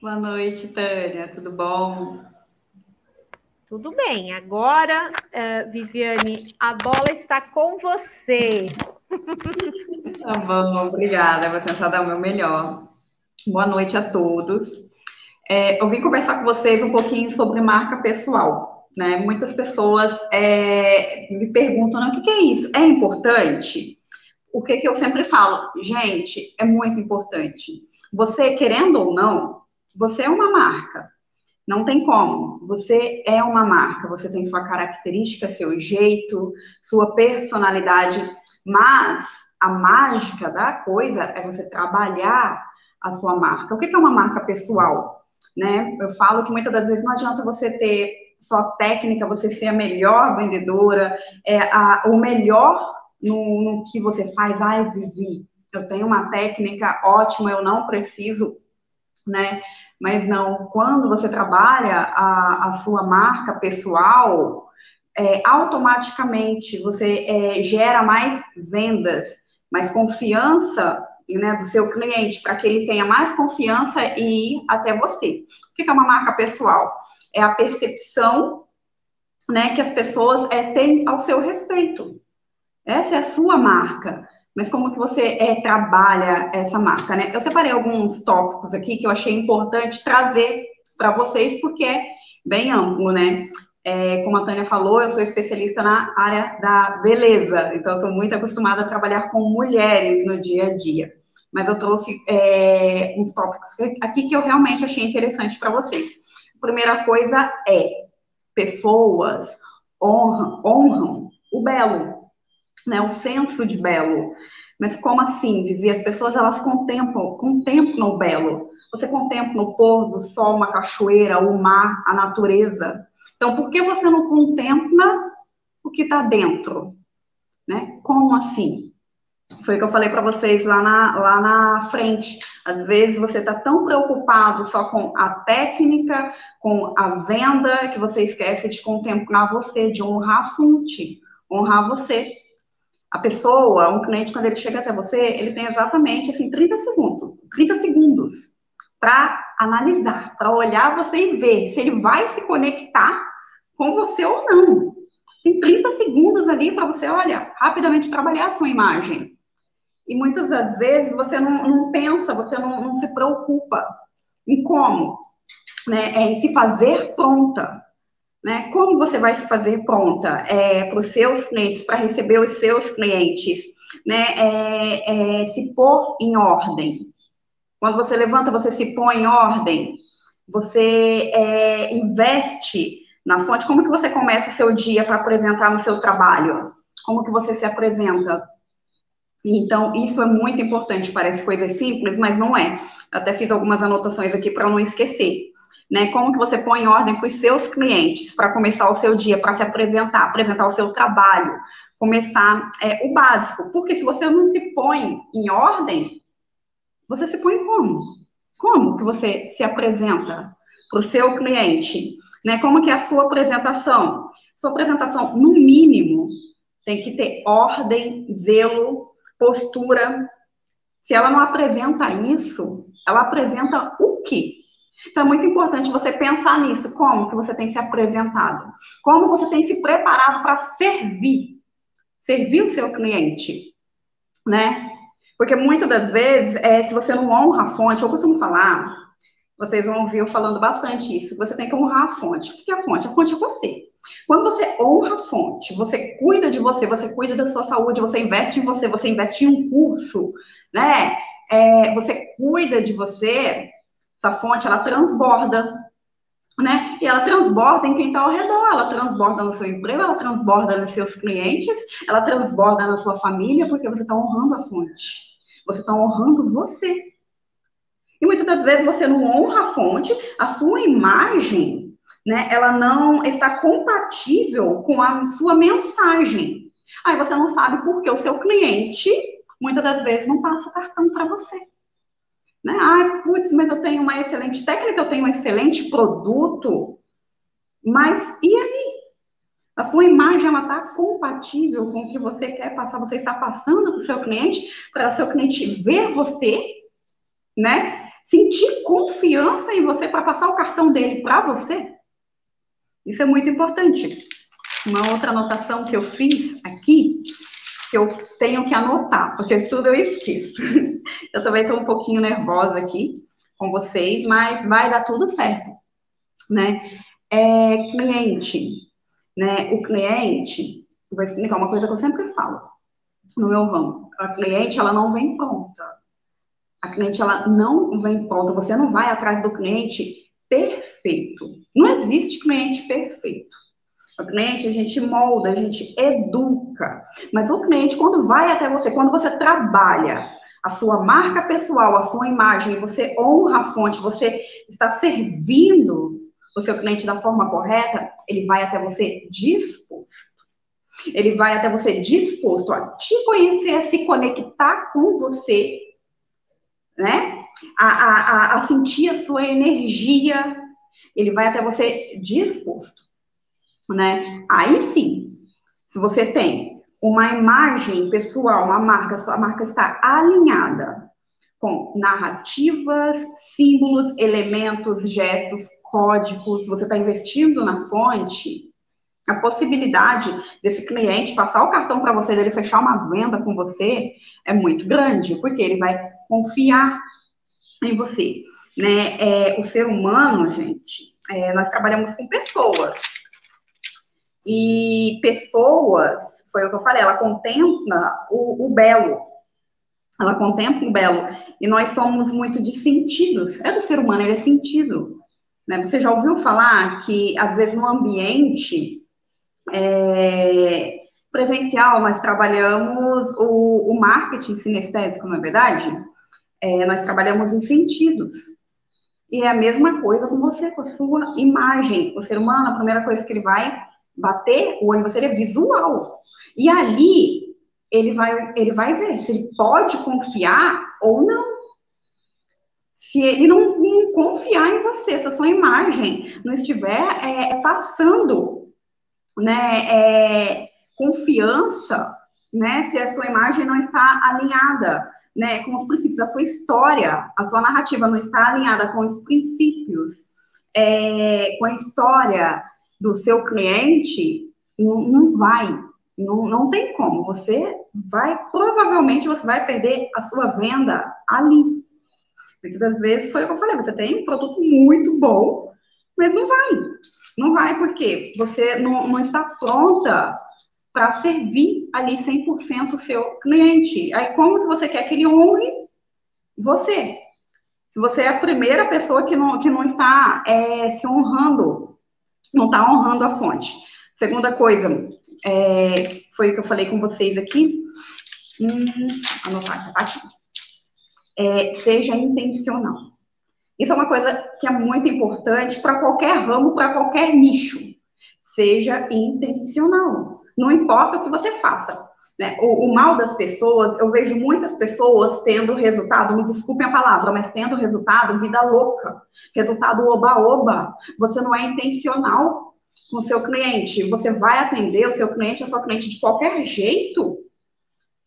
Boa noite, Tânia, tudo bom? Tudo bem. Agora, uh, Viviane, a bola está com você. Tá bom, obrigada. Vou tentar dar o meu melhor. Boa noite a todos. É, eu vim conversar com vocês um pouquinho sobre marca pessoal. Né? Muitas pessoas é, me perguntam: o que é isso? É importante? o que, que eu sempre falo? Gente, é muito importante. Você, querendo ou não, você é uma marca. Não tem como. Você é uma marca, você tem sua característica, seu jeito, sua personalidade, mas a mágica da coisa é você trabalhar a sua marca. O que é uma marca pessoal? Né? Eu falo que muitas das vezes não adianta você ter só técnica, você ser a melhor vendedora, é a, o melhor no, no que você faz, ai, Vivi, eu tenho uma técnica ótima, eu não preciso, né? Mas não, quando você trabalha a, a sua marca pessoal, é, automaticamente você é, gera mais vendas, mais confiança né, do seu cliente, para que ele tenha mais confiança e ir até você. O que é uma marca pessoal? É a percepção né, que as pessoas é, têm ao seu respeito. Essa é a sua marca. Mas como que você é, trabalha essa marca, né? Eu separei alguns tópicos aqui que eu achei importante trazer para vocês, porque é bem amplo, né? É, como a Tânia falou, eu sou especialista na área da beleza, então estou muito acostumada a trabalhar com mulheres no dia a dia. Mas eu trouxe é, uns tópicos aqui que eu realmente achei interessante para vocês. Primeira coisa é: pessoas honram, honram o belo né, o senso de belo. Mas como assim, Vivi? As pessoas, elas contemplam, contemplam o belo. Você contempla o pôr do sol, uma cachoeira, o mar, a natureza. Então, por que você não contempla o que está dentro? Né? Como assim? Foi o que eu falei para vocês lá na, lá na frente. Às vezes você está tão preocupado só com a técnica, com a venda, que você esquece de contemplar você, de honrar a fonte, honrar você. A pessoa, um cliente, quando ele chega até você, ele tem exatamente assim 30 segundos, 30 segundos para analisar, para olhar você e ver se ele vai se conectar com você ou não. Tem 30 segundos ali para você, olha, rapidamente trabalhar a sua imagem. E muitas das vezes você não, não pensa, você não, não, se preocupa em como, né, é, em se fazer pronta. Né? Como você vai se fazer pronta é, para os seus clientes, para receber os seus clientes, né? É, é, se pôr em ordem. Quando você levanta, você se põe em ordem. Você é, investe na fonte. Como que você começa o seu dia para apresentar no seu trabalho? Como que você se apresenta? Então, isso é muito importante. Parece coisa simples, mas não é. Eu até fiz algumas anotações aqui para não esquecer né? Como que você põe em ordem para os seus clientes para começar o seu dia, para se apresentar, apresentar o seu trabalho, começar é, o básico. Porque se você não se põe em ordem, você se põe como? Como que você se apresenta para o seu cliente? Né? Como que é a sua apresentação? Sua apresentação, no mínimo, tem que ter ordem, zelo, postura. Se ela não apresenta isso, ela apresenta o quê? Então, é muito importante você pensar nisso, como que você tem se apresentado, como você tem se preparado para servir, servir o seu cliente, né? Porque muitas das vezes, é, se você não honra a fonte, eu costumo falar, vocês vão ouvir eu falando bastante isso, você tem que honrar a fonte. O que é a fonte? A fonte é você. Quando você honra a fonte, você cuida de você, você cuida da sua saúde, você investe em você, você investe em um curso, né? É, você cuida de você, essa fonte, ela transborda, né? E ela transborda em quem está ao redor, ela transborda no seu emprego, ela transborda nos seus clientes, ela transborda na sua família, porque você está honrando a fonte. Você está honrando você. E muitas das vezes você não honra a fonte, a sua imagem, né, ela não está compatível com a sua mensagem. Aí você não sabe por que o seu cliente, muitas das vezes, não passa o cartão para você. Né? Ah, putz, mas eu tenho uma excelente técnica, eu tenho um excelente produto, mas e aí? A sua imagem está compatível com o que você quer passar, você está passando para o seu cliente, para o seu cliente ver você, né? Sentir confiança em você para passar o cartão dele para você. Isso é muito importante. Uma outra anotação que eu fiz aqui, que eu tenho que anotar, porque tudo eu esqueço. Eu também estou um pouquinho nervosa aqui com vocês, mas vai dar tudo certo, né? É, cliente, né? O cliente, vou explicar uma coisa que eu sempre falo no meu ramo. A cliente, ela não vem pronta. A cliente, ela não vem pronta. Você não vai atrás do cliente perfeito. Não existe cliente perfeito. O cliente a gente molda, a gente educa. Mas o cliente, quando vai até você, quando você trabalha a sua marca pessoal, a sua imagem, você honra a fonte, você está servindo o seu cliente da forma correta, ele vai até você disposto. Ele vai até você disposto a te conhecer, a se conectar com você, né? A, a, a sentir a sua energia. Ele vai até você disposto, né? Aí sim, se você tem uma imagem pessoal, uma marca, sua marca está alinhada com narrativas, símbolos, elementos, gestos, códigos, você está investindo na fonte, a possibilidade desse cliente passar o cartão para você, dele fechar uma venda com você, é muito grande, porque ele vai confiar em você. Né? É, o ser humano, gente, é, nós trabalhamos com pessoas. E pessoas, foi o que eu falei, ela contempla o, o belo. Ela contempla o belo. E nós somos muito de sentidos. É do ser humano, ele é sentido. Né? Você já ouviu falar que, às vezes, no ambiente é, presencial, nós trabalhamos o, o marketing sinestésico, não é verdade? É, nós trabalhamos em sentidos. E é a mesma coisa com você, com a sua imagem. O ser humano, a primeira coisa que ele vai bater o em você é visual. E ali ele vai, ele vai ver se ele pode confiar ou não se ele não, não, confiar em você, se a sua imagem não estiver é, passando né, é, confiança, né, se a sua imagem não está alinhada né, com os princípios, a sua história, a sua narrativa não está alinhada com os princípios, é, com a história do seu cliente, não, não vai, não, não tem como. Você vai, provavelmente, você vai perder a sua venda ali. Muitas das vezes foi o que eu falei, você tem um produto muito bom, mas não vai. Não vai porque você não, não está pronta para servir ali 100% o seu cliente. Aí como que você quer que ele honre você? Se você é a primeira pessoa que não, que não está é, se honrando, não está honrando a fonte. Segunda coisa, é, foi o que eu falei com vocês aqui. Hum, anotar aqui, tá é, seja intencional. Isso é uma coisa que é muito importante para qualquer ramo, para qualquer nicho. Seja intencional. Não importa o que você faça. Né? O, o, mal das pessoas, eu vejo muitas pessoas tendo resultado, me desculpem a palavra, mas tendo resultado vida louca, resultado oba-oba. Você não é intencional com o seu cliente. Você vai atender o seu cliente, a sua cliente de qualquer jeito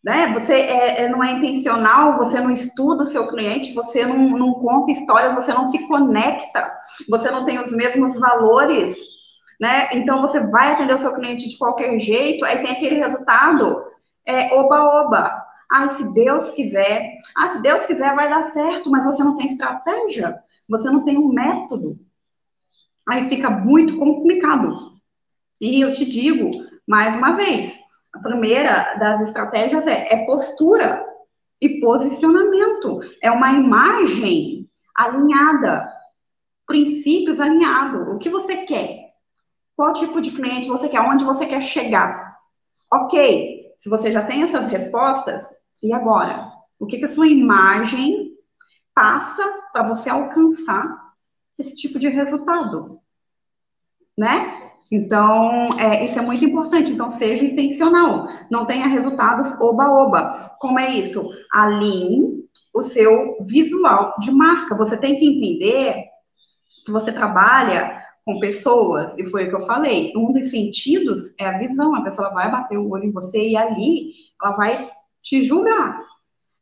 né? Você é, é, não é intencional, você não estuda o seu cliente, você não, não conta histórias, você não se conecta, você não tem os mesmos valores, né? Então você vai atender o seu cliente de qualquer jeito, aí tem aquele resultado, é oba-oba. Ah, se Deus quiser, ah, se Deus quiser vai dar certo, mas você não tem estratégia, você não tem um método. Aí fica muito complicado. E eu te digo, mais uma vez, a primeira das estratégias é, é postura e posicionamento. É uma imagem alinhada, princípios alinhados. O que você quer? Qual tipo de cliente você quer? Onde você quer chegar? Ok, se você já tem essas respostas, e agora? O que, que a sua imagem passa para você alcançar esse tipo de resultado, né? Então, é, isso é muito importante. Então, seja intencional. Não tenha resultados oba-oba. Como é isso? Alinhe o seu visual de marca. Você tem que entender que você trabalha com pessoas, e foi o que eu falei. Um dos sentidos é a visão. A pessoa vai bater o olho em você e ali ela vai te julgar.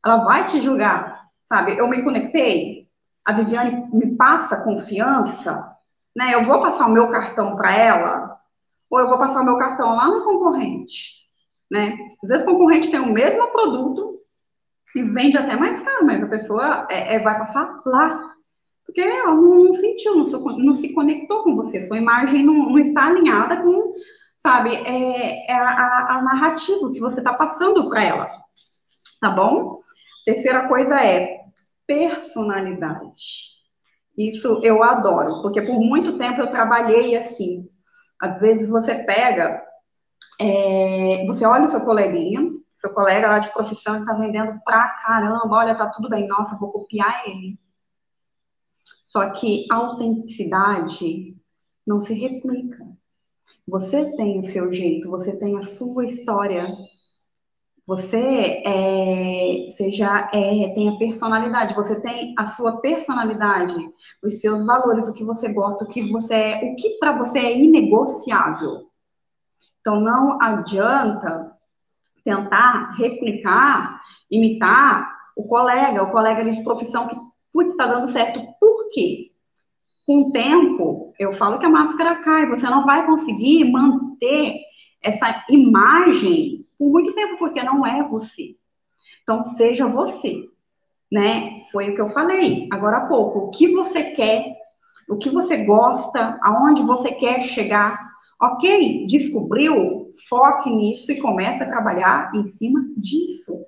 Ela vai te julgar, sabe? Eu me conectei, a Viviane me passa confiança, né? Eu vou passar o meu cartão para ela, ou eu vou passar o meu cartão lá no concorrente, né? Às vezes o concorrente tem o mesmo produto e vende até mais caro, mas a pessoa é, é vai passar lá. Porque ela não, não sentiu, não não se, conectou com você, sua imagem não, não está alinhada com, sabe, é, é a, a narrativa que você está passando para ela. Tá bom? Terceira coisa é personalidade. Isso eu adoro, porque por muito tempo eu trabalhei assim. Às vezes você pega, é, você olha o seu coleguinha, seu colega lá de profissão está vendendo pra caramba, olha, tá tudo bem, nossa, vou copiar ele. Só que autenticidade não se replica. Você tem o seu jeito, você tem a sua história, você, é, você já é, tem a personalidade, você tem a sua personalidade, os seus valores, o que você gosta, o que você é, o que para você é inegociável. Então não adianta tentar replicar, imitar o colega, o colega de profissão que putz, está dando certo. Por quê? Com o tempo, eu falo que a máscara cai, você não vai conseguir manter essa imagem por muito tempo, porque não é você. Então, seja você, né? Foi o que eu falei agora há pouco. O que você quer, o que você gosta, aonde você quer chegar. Ok, descobriu? Foque nisso e comece a trabalhar em cima disso.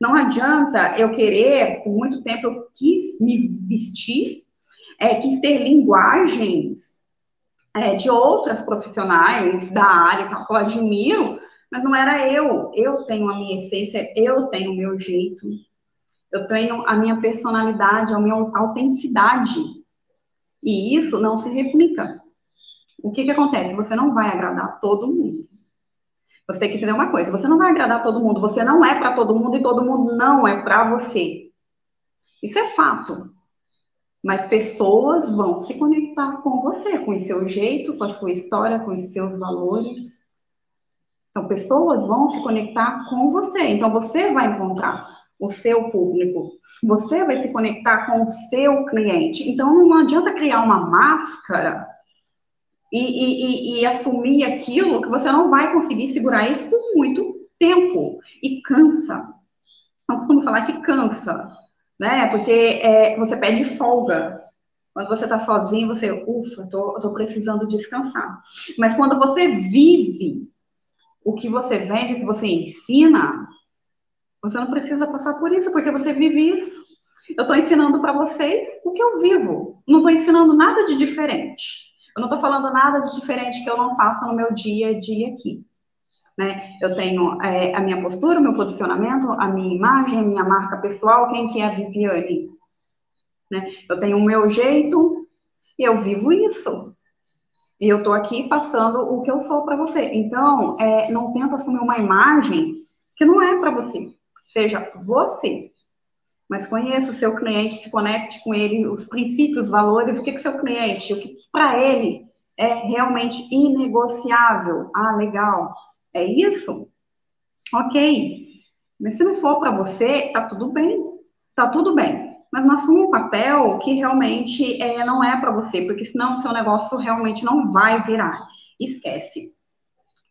Não adianta eu querer, por muito tempo eu quis me vestir, é, quis ter linguagens é, de outras profissionais da área que eu admiro, mas não era eu. Eu tenho a minha essência, eu tenho o meu jeito, eu tenho a minha personalidade, a minha autenticidade. E isso não se replica. O que, que acontece? Você não vai agradar todo mundo. Você tem que entender uma coisa: você não vai agradar todo mundo, você não é para todo mundo e todo mundo não é para você. Isso é fato. Mas pessoas vão se conectar com você, com o seu jeito, com a sua história, com os seus valores. Então, pessoas vão se conectar com você. Então, você vai encontrar o seu público. Você vai se conectar com o seu cliente. Então, não adianta criar uma máscara e, e, e, assumir aquilo que você não vai conseguir segurar isso por muito tempo. E cansa. Eu costumo falar que cansa né? Porque é, você pede folga. Quando você está sozinho, você, ufa, tô, tô precisando descansar. Mas quando você vive o que você vende, o que você ensina, você não precisa passar por isso, porque você vive isso. Eu estou ensinando para vocês o que eu vivo. Não estou ensinando nada de diferente. Eu não estou falando nada de diferente que eu não faça no meu dia a dia aqui. Né? Eu tenho é, a minha postura, o meu posicionamento, a minha imagem, a minha marca pessoal, quem que é a Viviane. Né? Eu tenho o meu jeito e eu vivo isso. E eu estou aqui passando o que eu sou para você. Então, é, não tenta assumir uma imagem que não é para você. Seja você. Mas conheça o seu cliente, se conecte com ele, os princípios, os valores, o que que seu cliente, o que para ele é realmente inegociável. Ah, legal. É isso? Ok. Mas se não for para você, tá tudo bem. Tá tudo bem. Mas não assuma um papel que realmente é, não é para você, porque senão o seu negócio realmente não vai virar. Esquece.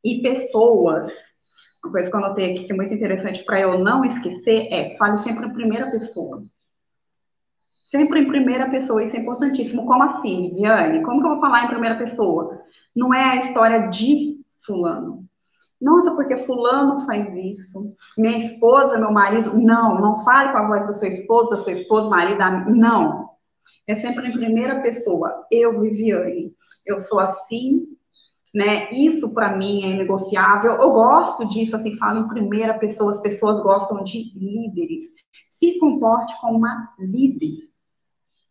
E pessoas. Uma coisa que eu anotei aqui que é muito interessante para eu não esquecer é fale sempre em primeira pessoa. Sempre em primeira pessoa, isso é importantíssimo. Como assim, Viviane? Como que eu vou falar em primeira pessoa? Não é a história de fulano. Nossa, porque fulano faz isso. Minha esposa, meu marido. Não, não fale com a voz da sua esposa, da sua esposa, marido, não. É sempre em primeira pessoa. Eu, Viviane, eu sou assim, né? Isso para mim é negociável. Eu gosto disso, assim, falo em primeira pessoa, as pessoas gostam de líderes. Se comporte como uma líder,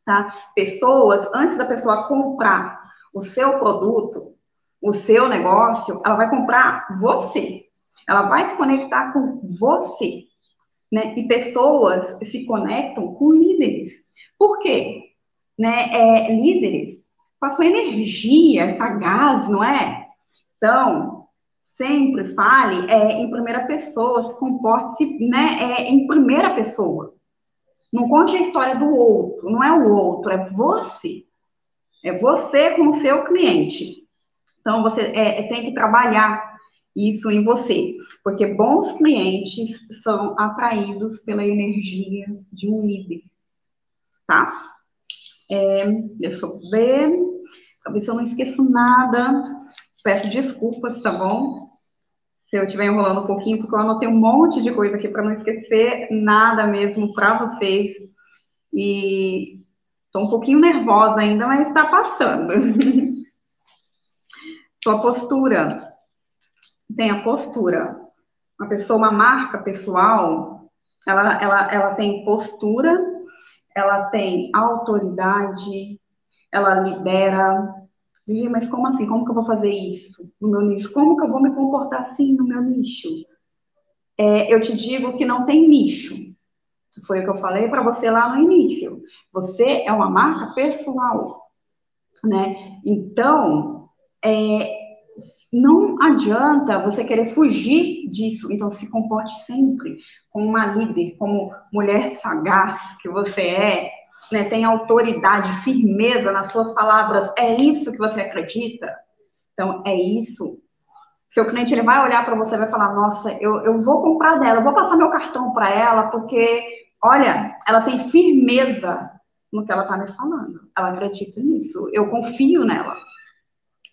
tá? Pessoas, antes da pessoa comprar o seu produto, o seu negócio, ela vai comprar você. Ela vai se conectar com você. Né? E pessoas se conectam com líderes. Por quê? Né? É, líderes com a sua energia, essa gás, não é? Então, sempre fale é, em primeira pessoa, se comporte-se né, é, em primeira pessoa. Não conte a história do outro, não é o outro, é você. É você com o seu cliente. Então, você é, tem que trabalhar isso em você, porque bons clientes são atraídos pela energia de um líder, tá? É, deixa eu ver, se eu não esqueço nada. Peço desculpas, tá bom? Se eu estiver enrolando um pouquinho, porque eu anotei um monte de coisa aqui para não esquecer nada mesmo para vocês. E estou um pouquinho nervosa ainda, mas está passando. Sua postura tem a postura. Uma pessoa, uma marca pessoal, ela, ela, ela tem postura, ela tem autoridade, ela lidera. Vivi, mas como assim? Como que eu vou fazer isso no meu nicho? Como que eu vou me comportar assim no meu nicho? É, eu te digo que não tem nicho. Foi o que eu falei para você lá no início. Você é uma marca pessoal, né? Então, é, não adianta você querer fugir disso, então se comporte sempre como uma líder, como mulher sagaz que você é, né, tem autoridade, firmeza nas suas palavras, é isso que você acredita? Então, é isso. Seu cliente ele vai olhar para você e vai falar: Nossa, eu, eu vou comprar dela, vou passar meu cartão para ela, porque, olha, ela tem firmeza no que ela está me falando. Ela acredita nisso, eu confio nela.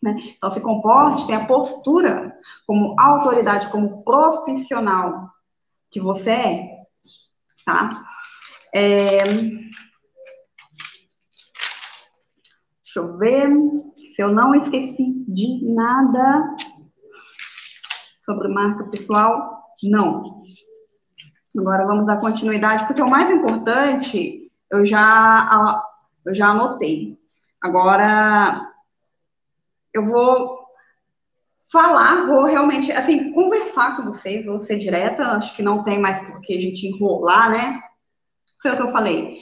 Né? Então, se comporte, tenha postura como autoridade, como profissional que você é, tá? É... Deixa eu ver se eu não esqueci de nada sobre marca pessoal. Não. Agora vamos dar continuidade, porque o mais importante eu já, eu já anotei. Agora, eu vou falar, vou realmente, assim, conversar com vocês, vou ser direta, acho que não tem mais por que a gente enrolar, né? Foi o que eu falei.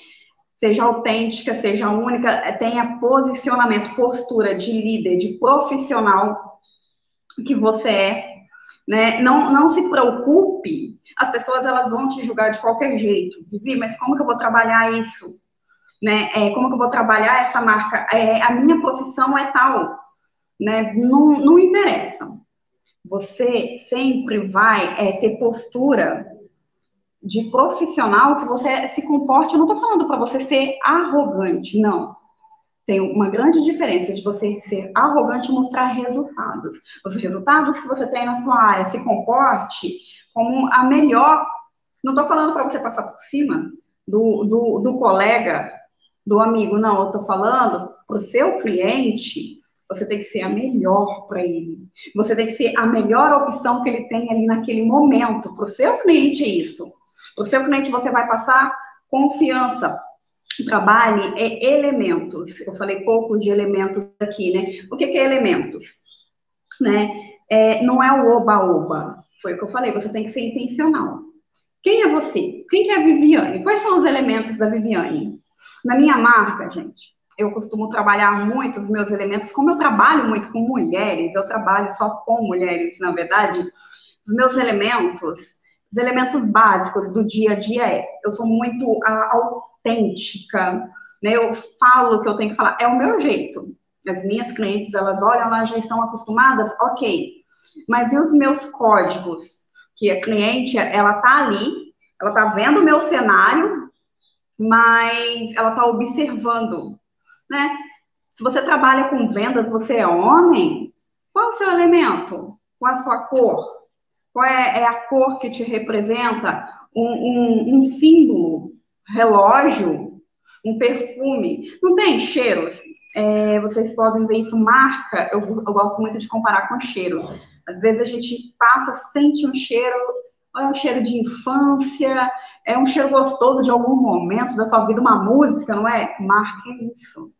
Seja autêntica, seja única, tenha posicionamento, postura de líder, de profissional que você é, né? Não, não se preocupe, as pessoas elas vão te julgar de qualquer jeito. Vivi, mas como que eu vou trabalhar isso? Né? É, como que eu vou trabalhar essa marca? É, a minha profissão é tal né? Não, não interessa. Você sempre vai é, ter postura de profissional que você se comporte. Eu não estou falando para você ser arrogante, não. Tem uma grande diferença de você ser arrogante e mostrar resultados. Os resultados que você tem na sua área, se comporte como a melhor. Não estou falando para você passar por cima do, do, do colega, do amigo, não. Eu estou falando para o seu cliente você tem que ser a melhor para ele. Você tem que ser a melhor opção que ele tem ali naquele momento. Para o seu cliente, é isso. Para o seu cliente, você vai passar confiança. Trabalhe é elementos. Eu falei pouco de elementos aqui, né? O que, que é elementos? Né? É, não é o oba-oba. Foi o que eu falei. Você tem que ser intencional. Quem é você? Quem que é a Viviane? Quais são os elementos da Viviane? Na minha marca, gente, eu costumo trabalhar muito os meus elementos, como eu trabalho muito com mulheres, eu trabalho só com mulheres, na verdade, os meus elementos, os elementos básicos do dia a dia é, eu sou muito autêntica, né? Eu falo o que eu tenho que falar, é o meu jeito. As minhas clientes, elas olham, elas já estão acostumadas, ok. Mas e os meus códigos? Que a cliente, ela tá ali, ela tá vendo o meu cenário, mas ela tá observando né? Se você trabalha com vendas, você é homem, qual é o seu elemento? Qual é a sua cor? Qual é, é a cor que te representa? Um, um, um símbolo, relógio, um perfume. Não tem cheiros? é, vocês podem ver isso, marca, eu, eu gosto muito de comparar com cheiro. Às vezes a gente passa, sente um cheiro, é um cheiro de infância, é um cheiro gostoso de algum momento da sua vida, uma música, não é? Marque isso.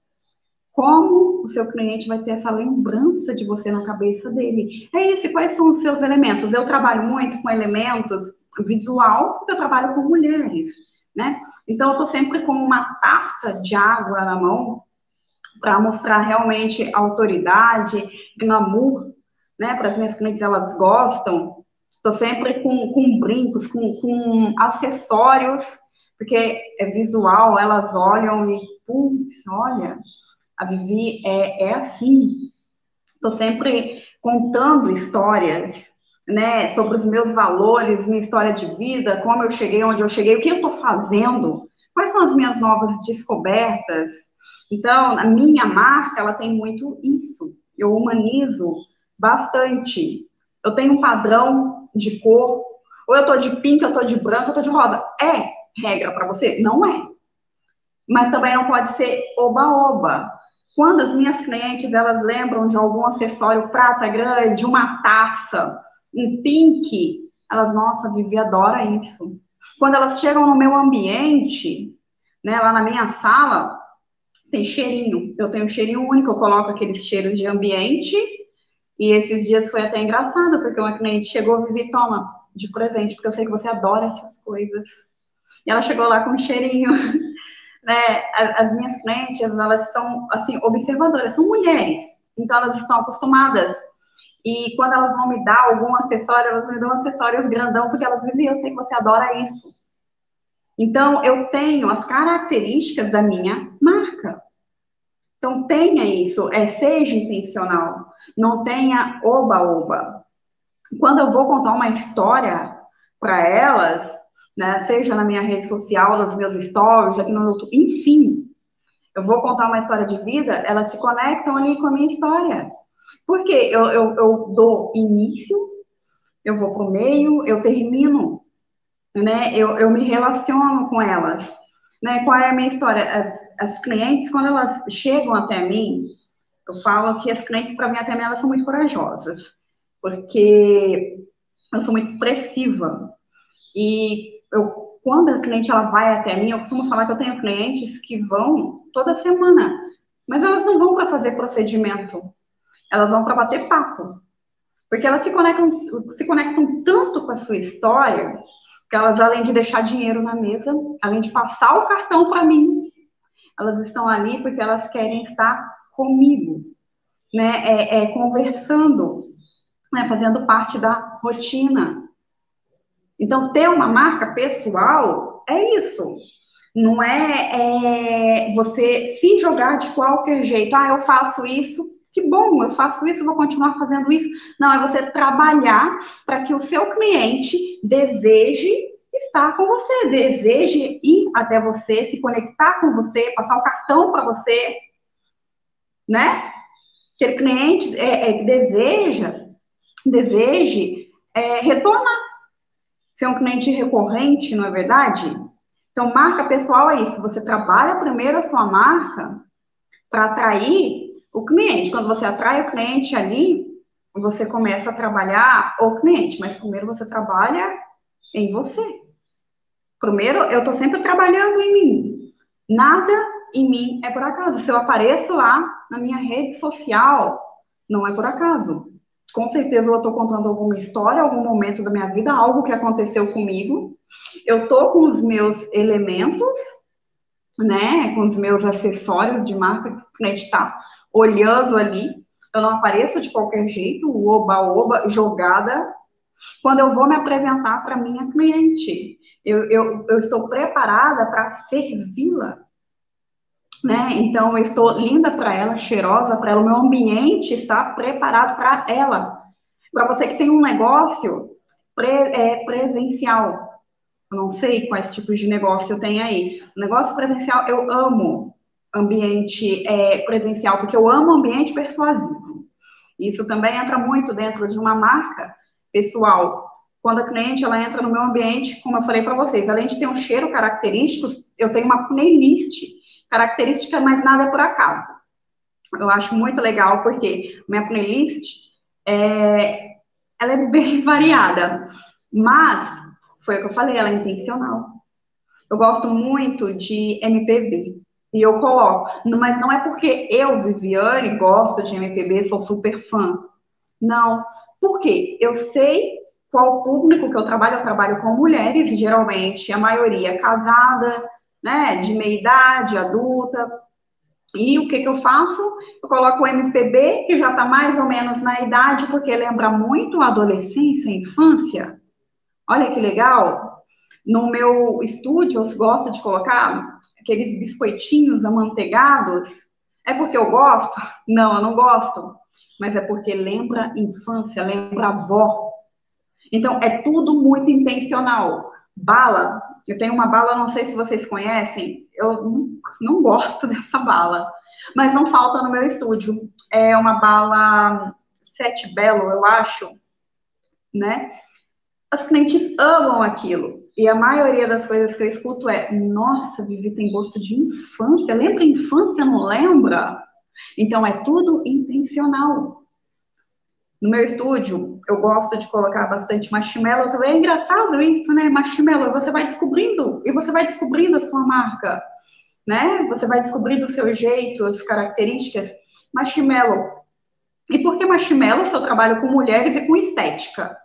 Como o seu cliente vai ter essa lembrança de você na cabeça dele? É isso, quais são os seus elementos? Eu trabalho muito com elementos visual, porque eu trabalho com mulheres, né? Então, eu estou sempre com uma taça de água na mão para mostrar realmente autoridade, glamour, né? Para as minhas clientes, elas gostam. Estou sempre com, com brincos, com, com acessórios, porque é visual, elas olham e, putz, olha, a Vivi é, é assim. Estou sempre contando histórias, né, sobre os meus valores, minha história de vida, como eu cheguei onde eu cheguei, o que eu estou fazendo, quais são as minhas novas descobertas. Então, a minha marca, ela tem muito isso. Eu humanizo bastante. Eu tenho um padrão de cor, ou eu tô de pink, eu tô de branco, eu tô de rosa. É regra para você? Não é. Mas também não pode ser oba-oba. Quando as minhas clientes, elas lembram de algum acessório prata grande, uma taça, um pink, elas, nossa, Vivi adora isso. Quando elas chegam no meu ambiente, né, lá na minha sala, tem cheirinho. Eu tenho um cheirinho único, eu coloco aqueles cheiros de ambiente e esses dias foi até engraçado, porque uma cliente chegou, Vivi, toma, de presente, porque eu sei que você adora essas coisas. E ela chegou lá com um cheirinho. Né? As minhas clientes, elas são, assim, observadoras, são mulheres. Então, elas estão acostumadas. E quando elas vão me dar algum acessório, elas me dão acessórios grandão, porque elas dizem, eu sei que você adora isso. Então, eu tenho as características da minha marca. Então, tenha isso, é, seja intencional, não tenha oba-oba. Quando eu vou contar uma história para elas, né, seja na minha rede social, nos meus stories, aqui no YouTube, enfim, eu vou contar uma história de vida, elas se conectam ali com a minha história. Porque eu, eu, eu dou início, eu vou para o meio, eu termino, né, eu, eu me relaciono com elas. Né? Qual é a minha história? As, as clientes, quando elas chegam até mim, eu falo que as clientes, para mim, até elas são muito corajosas, porque eu sou muito expressiva. E eu, quando a cliente ela vai até mim, eu costumo falar que eu tenho clientes que vão toda semana, mas elas não vão para fazer procedimento, elas vão para bater papo. Porque elas se conectam, se conectam tanto com a sua história que elas, além de deixar dinheiro na mesa, além de passar o cartão para mim, elas estão ali porque elas querem estar comigo, né? É, é conversando, né? fazendo parte da rotina. Então, ter uma marca pessoal é isso. Não é, é você se jogar de qualquer jeito. Ah, eu faço isso, que bom, eu faço isso, vou continuar fazendo isso. Não, é você trabalhar para que o seu cliente deseje estar com você, deseje ir até você, se conectar com você, passar o cartão para você, né? Aquele cliente é, é, deseja, deseje é, retornar. Ser um cliente recorrente, não é verdade? Então, marca pessoal é isso. Você trabalha primeiro a sua marca para atrair o cliente. Quando você atrai o cliente ali, você começa a trabalhar o cliente, mas primeiro você trabalha em você. Primeiro, eu estou sempre trabalhando em mim. Nada em mim é por acaso. Se eu apareço lá na minha rede social, não é por acaso. Com certeza eu estou contando alguma história, algum momento da minha vida, algo que aconteceu comigo. Eu estou com os meus elementos, né, com os meus acessórios de marca que o cliente está olhando ali. Eu não apareço de qualquer jeito, oba-oba, jogada. Quando eu vou me apresentar para minha cliente, eu, eu, eu estou preparada para servi-la. Né? Então, eu estou linda para ela, cheirosa para ela, o meu ambiente está preparado para ela. Para você que tem um negócio pre, é, presencial, eu não sei quais tipos de negócio tenho aí. Negócio presencial eu amo, ambiente é, presencial, porque eu amo ambiente persuasivo. Isso também entra muito dentro de uma marca pessoal. Quando a cliente ela entra no meu ambiente, como eu falei para vocês, além de ter um cheiro característico, eu tenho uma playlist característica, mas nada por acaso. Eu acho muito legal porque minha playlist é, ela é bem variada, mas foi o que eu falei, ela é intencional. Eu gosto muito de MPB e eu coloco, mas não é porque eu, Viviane, gosto de MPB, sou super fã. Não, porque eu sei qual público que eu trabalho, eu trabalho com mulheres, geralmente a maioria é casada, né, de meia idade, adulta. E o que, que eu faço? Eu coloco o MPB, que já está mais ou menos na idade, porque lembra muito a adolescência, a infância. Olha que legal. No meu estúdio, eu gosto de colocar aqueles biscoitinhos amanteigados. É porque eu gosto? Não, eu não gosto. Mas é porque lembra infância, lembra avó. Então, é tudo muito intencional. Bala, eu tenho uma bala, não sei se vocês conhecem, eu não, gosto dessa bala, mas não falta no meu estúdio. É uma bala Sete Belo, eu acho, né? As clientes amam aquilo. E a maioria das coisas que eu escuto é: nossa, Vivi tem gosto de infância. Lembra infância, não lembra? Então é tudo intencional. No meu estúdio, eu gosto de colocar bastante marshmallow também. É engraçado isso, né? Marshmallow, você vai descobrindo, e você vai descobrindo a sua marca, né? Você vai descobrindo o seu jeito, as características. Marshmallow. E por que marshmallow se eu trabalho com mulheres e com estética?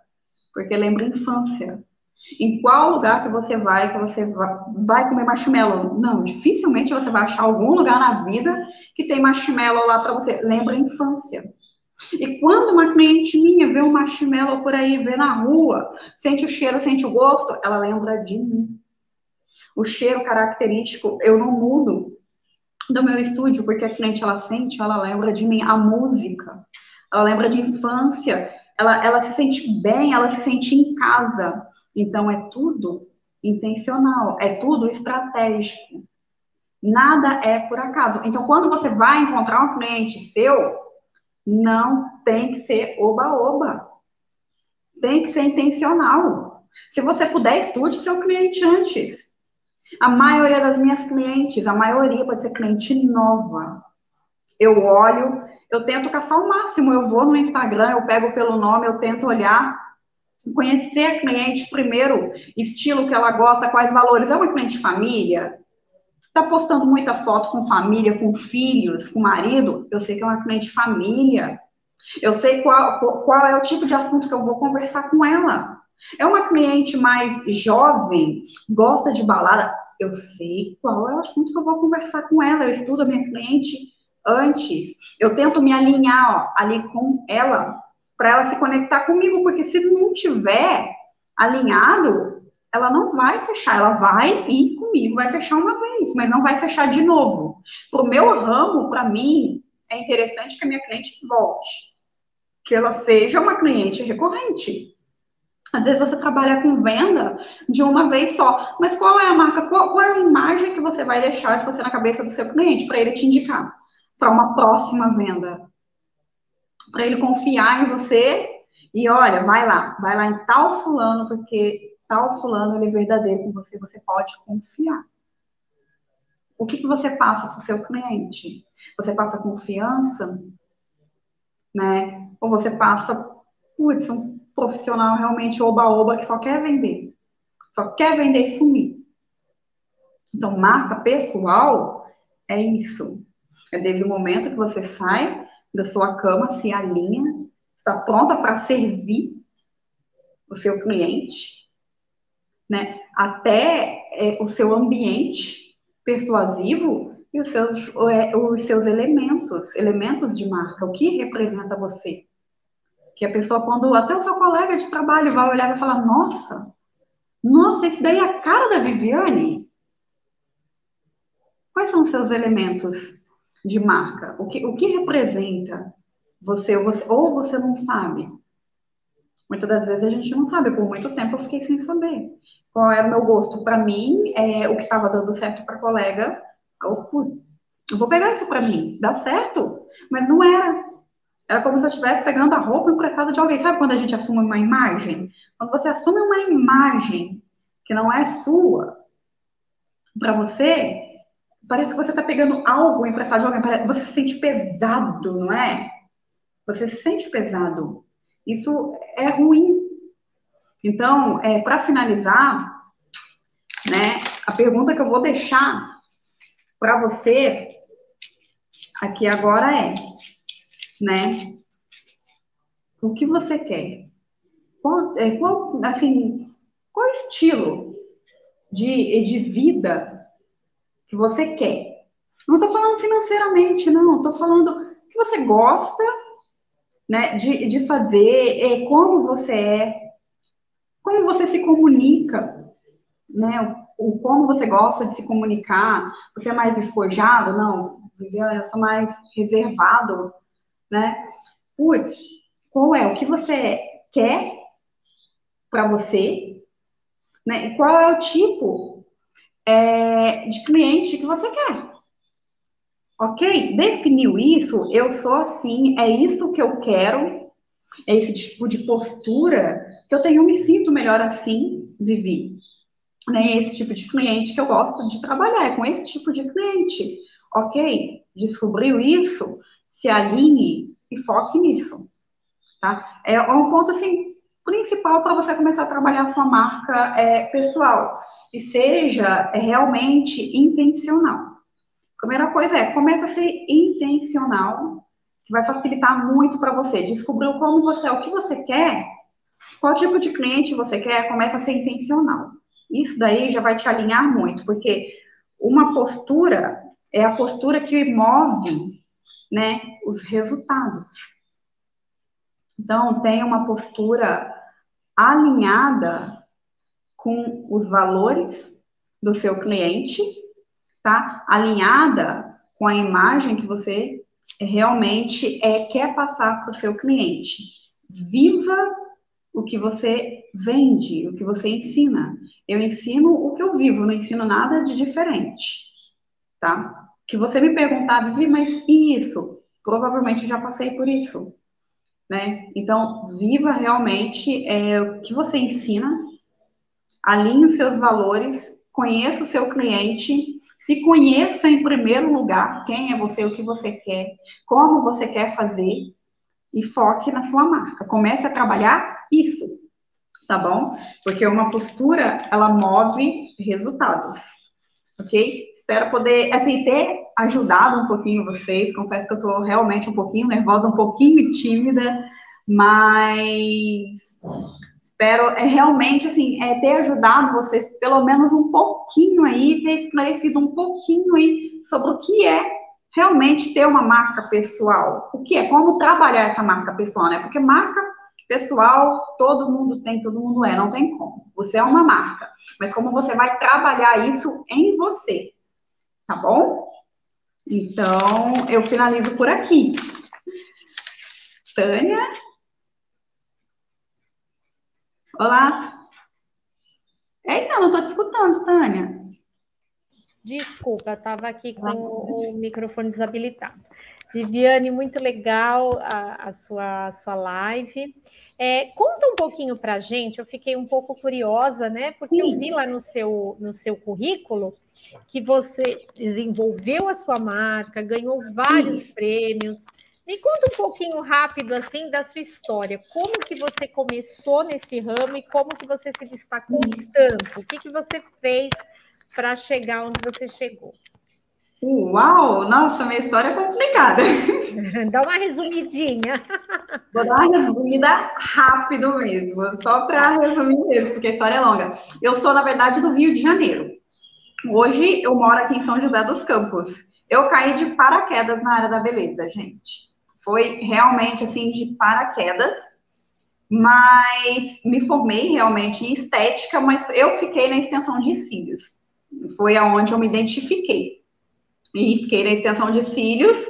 Porque lembra infância. Em qual lugar que você vai, que você vai comer marshmallow? Não, dificilmente você vai achar algum lugar na vida que tem marshmallow lá para você. Lembra infância. E quando uma cliente minha vê um marshmallow por aí, vê na rua, sente o cheiro, sente o gosto, ela lembra de mim. O cheiro característico, eu não mudo do meu estúdio, porque a cliente, ela sente, ela lembra de mim. A música, ela lembra de infância, ela, ela se sente bem, ela se sente em casa. Então, é tudo intencional, é tudo estratégico. Nada é por acaso. Então, quando você vai encontrar um cliente seu, não tem que ser oba-oba. Tem que ser intencional. Se você puder, estude seu cliente antes. A maioria das minhas clientes, a maioria pode ser cliente nova. Eu olho, eu tento caçar o máximo. Eu vou no Instagram, eu pego pelo nome, eu tento olhar, conhecer a cliente primeiro, estilo que ela gosta, quais valores. É uma cliente família? Está postando muita foto com família, com filhos, com marido? Eu sei que é uma cliente família. Eu sei qual, qual é o tipo de assunto que eu vou conversar com ela. É uma cliente mais jovem, gosta de balada? Eu sei qual é o assunto que eu vou conversar com ela. Eu estudo a minha cliente antes. Eu tento me alinhar ó, ali com ela, para ela se conectar comigo, porque se não tiver alinhado, ela não vai fechar, ela vai ir comigo, vai fechar uma vez, mas não vai fechar de novo. Para o meu ramo, para mim, é interessante que a minha cliente volte, que ela seja uma cliente recorrente. Às vezes você trabalha com venda de uma vez só, mas qual é a marca, qual, qual é a imagem que você vai deixar de você na cabeça do seu cliente para ele te indicar para uma próxima venda? Para ele confiar em você e olha, vai lá, vai lá em tal fulano, porque tal fulano ele é verdadeiro com você, você pode confiar. O que, que você passa para o seu cliente? Você passa confiança? Né? Ou você passa, putz, um profissional realmente oba-oba que só quer vender. Só quer vender e sumir. Então, marca pessoal é isso. É desde o momento que você sai da sua cama, se alinha, está pronta para servir o seu cliente, né? Até é, o seu ambiente persuasivo e os seus, é, os seus elementos, elementos de marca, o que representa você. Que a pessoa, quando até o seu colega de trabalho vai olhar e vai falar, nossa, nossa, esse daí é a cara da Viviane? Quais são os seus elementos de marca? O que, o que representa você você? ou você não sabe? Muitas das vezes a gente não sabe. Por muito tempo eu fiquei sem saber qual era o meu gosto. Para mim, é, o que estava dando certo para colega, eu, eu vou pegar isso para mim, dá certo, mas não era. Era como se eu estivesse pegando a roupa emprestada de alguém. Sabe quando a gente assume uma imagem? Quando você assume uma imagem que não é sua, para você, parece que você está pegando algo emprestado de alguém, você se sente pesado, não é? Você se sente pesado. Isso é ruim. Então, é, para finalizar, né, a pergunta que eu vou deixar para você aqui agora é, né, o que você quer? Qual, é, qual assim, qual estilo de, de vida que você quer? Não estou falando financeiramente, não. Estou falando que você gosta né, de, de fazer, é, como você é, como você se comunica, né, o, como você gosta de se comunicar, você é mais despojado? Não, eu sou mais reservado, né? Putz, qual é o que você quer para você, né? E qual é o tipo é, de cliente que você quer? Ok? Definiu isso, eu sou assim, é isso que eu quero, é esse tipo de postura que eu tenho, me sinto melhor assim, Vivi. Né, esse tipo de cliente que eu gosto de trabalhar, é com esse tipo de cliente. Ok? Descobriu isso? Se alinhe e foque nisso. Tá? É um ponto assim, principal para você começar a trabalhar a sua marca é, pessoal. E seja é, realmente intencional. Primeira coisa é, começa a ser intencional, que vai facilitar muito para você. Descobriu como você é, o que você quer, qual tipo de cliente você quer, começa a ser intencional. Isso daí já vai te alinhar muito, porque uma postura é a postura que move, né, os resultados. Então, tenha uma postura alinhada com os valores do seu cliente tá? Alinhada com a imagem que você realmente é, quer passar para o seu cliente. Viva o que você vende, o que você ensina. Eu ensino o que eu vivo, não ensino nada de diferente, tá? Que você me perguntar, Vivi, mas e isso? Provavelmente já passei por isso, né? Então, viva realmente é, o que você ensina, alinhe os seus valores, conheça o seu cliente se conheça em primeiro lugar quem é você, o que você quer, como você quer fazer e foque na sua marca. Comece a trabalhar isso, tá bom? Porque uma postura, ela move resultados, ok? Espero poder, assim, ter ajudado um pouquinho vocês. Confesso que eu tô realmente um pouquinho nervosa, um pouquinho tímida, mas Espero é, realmente assim, é, ter ajudado vocês pelo menos um pouquinho aí, ter esclarecido um pouquinho aí sobre o que é realmente ter uma marca pessoal. O que é, como trabalhar essa marca pessoal, né? Porque marca pessoal todo mundo tem, todo mundo é, não tem como. Você é uma marca, mas como você vai trabalhar isso em você, tá bom? Então, eu finalizo por aqui. Tânia? Olá. Eita, não estou te escutando, Tânia. Desculpa, estava aqui com o microfone desabilitado. Viviane, muito legal a, a sua, a sua live. É, conta um pouquinho para a gente, eu fiquei um pouco curiosa, né? Porque Sim. eu vi lá no seu, no seu currículo que você desenvolveu a sua marca, ganhou vários Sim. prêmios, me conta um pouquinho rápido assim da sua história. Como que você começou nesse ramo e como que você se destacou tanto? O que que você fez para chegar onde você chegou? Uau! Nossa, minha história é complicada. Dá uma resumidinha. Vou dar uma resumida rápido mesmo, só para resumir mesmo, porque a história é longa. Eu sou, na verdade, do Rio de Janeiro. Hoje eu moro aqui em São José dos Campos. Eu caí de paraquedas na área da beleza, gente. Foi realmente assim de paraquedas, mas me formei realmente em estética, mas eu fiquei na extensão de cílios. Foi aonde eu me identifiquei. E fiquei na extensão de cílios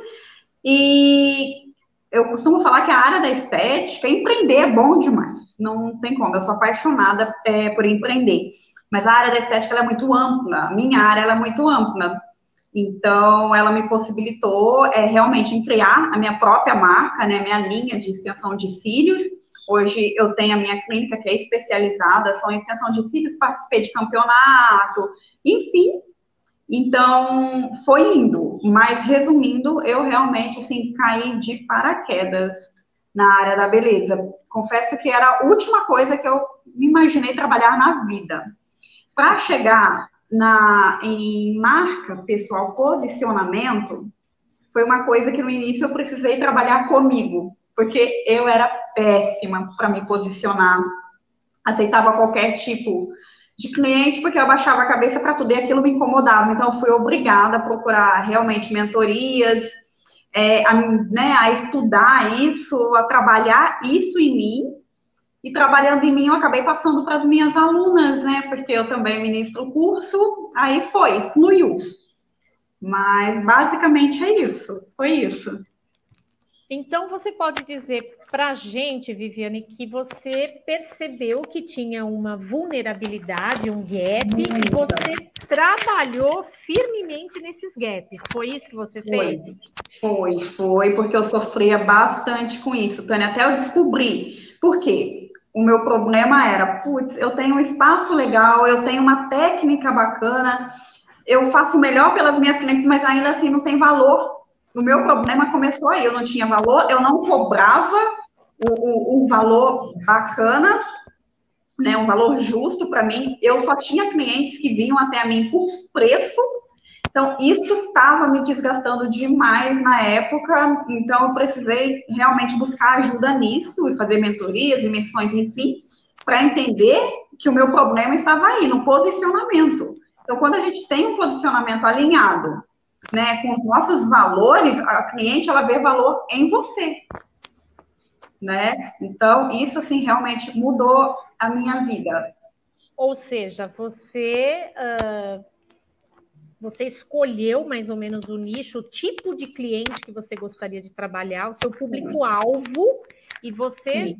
e eu costumo falar que a área da estética, empreender é bom demais. Não tem como, eu sou apaixonada é, por empreender. Mas a área da estética é muito ampla, a minha área é muito ampla. Então, ela me possibilitou é, realmente em criar a minha própria marca, né, minha linha de extensão de cílios. Hoje eu tenho a minha clínica que é especializada só em extensão de cílios, participei de campeonato, enfim. Então, foi indo, mas resumindo, eu realmente, assim, caí de paraquedas na área da beleza. Confesso que era a última coisa que eu me imaginei trabalhar na vida. Para chegar na, em marca pessoal, posicionamento, foi uma coisa que no início eu precisei trabalhar comigo, porque eu era péssima para me posicionar. Aceitava qualquer tipo de cliente porque eu abaixava a cabeça para tudo e aquilo me incomodava. Então, eu fui obrigada a procurar realmente mentorias, é, a, né, a estudar isso, a trabalhar isso em mim. E trabalhando em mim, eu acabei passando para as minhas alunas, né? Porque eu também ministro o curso, aí foi, fluiu. Mas basicamente é isso, foi isso. Então, você pode dizer para a gente, Viviane, que você percebeu que tinha uma vulnerabilidade, um gap, e você trabalhou firmemente nesses gaps. Foi isso que você fez? Foi, foi, foi porque eu sofria bastante com isso, Tânia. Até eu descobri. Por quê? O meu problema era, putz, eu tenho um espaço legal, eu tenho uma técnica bacana, eu faço melhor pelas minhas clientes, mas ainda assim não tem valor o meu problema começou aí, eu não tinha valor, eu não cobrava o, valor bacana, né, um valor justo para mim. Eu só tinha clientes que vinham até a mim por preço. Então, isso estava me desgastando demais na época. Então, eu precisei realmente buscar ajuda nisso e fazer mentorias, imersões, enfim, para entender que o meu problema estava aí, no posicionamento. Então, quando a gente tem um posicionamento alinhado né, com os nossos valores, a cliente ela vê valor em você, né? Então isso assim realmente mudou a minha vida. Ou seja, você uh, você escolheu mais ou menos o nicho, o tipo de cliente que você gostaria de trabalhar, o seu público-alvo, e você Sim.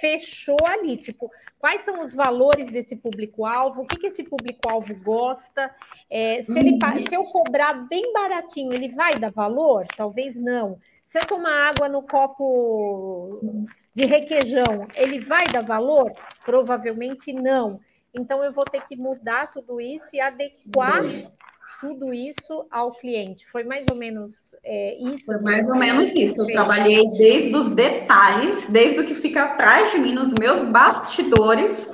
fechou ali, tipo, quais são os valores desse público-alvo, o que, que esse público-alvo gosta, é, se, ele, se eu cobrar bem baratinho, ele vai dar valor? Talvez não. Se eu tomar água no copo de requeijão, ele vai dar valor? Provavelmente não. Então, eu vou ter que mudar tudo isso e adequar tudo isso ao cliente. Foi mais ou menos é, isso? Foi mais ou menos isso. Eu trabalhei desde os detalhes, desde o que fica atrás de mim, nos meus bastidores,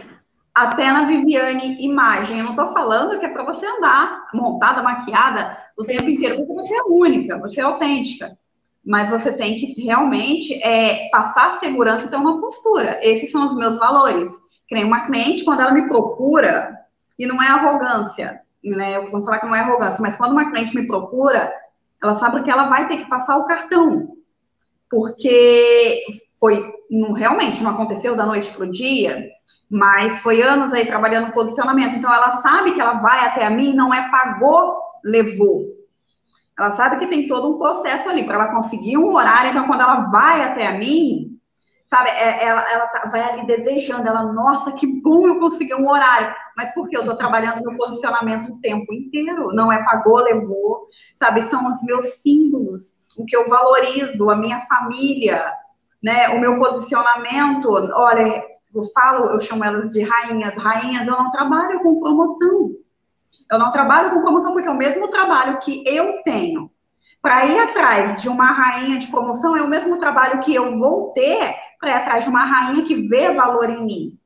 até na Viviane imagem. Eu não estou falando que é para você andar montada, maquiada o tempo inteiro, porque você é única, você é autêntica. Mas você tem que realmente é, passar segurança e ter uma postura. Esses são os meus valores. Que nem uma cliente, quando ela me procura, e não é arrogância, né? Eu costumo falar que não é arrogância, mas quando uma cliente me procura, ela sabe que ela vai ter que passar o cartão. Porque foi, não, realmente não aconteceu da noite para o dia, mas foi anos aí trabalhando posicionamento. Então ela sabe que ela vai até a mim, não é pagou, levou. Ela sabe que tem todo um processo ali para ela conseguir um horário. Então, quando ela vai até a mim, sabe, é, ela, ela tá, vai ali desejando, ela, nossa, que bom eu consegui um horário, mas porque eu estou trabalhando meu posicionamento o tempo inteiro, não é pagou, levou, sabe, são os meus símbolos, o que eu valorizo, a minha família, né, o meu posicionamento, olha, eu falo, eu chamo elas de rainhas, rainhas, eu não trabalho com promoção, eu não trabalho com promoção porque é o mesmo trabalho que eu tenho, para ir atrás de uma rainha de promoção é o mesmo trabalho que eu vou ter para ir atrás de uma rainha que vê valor em mim.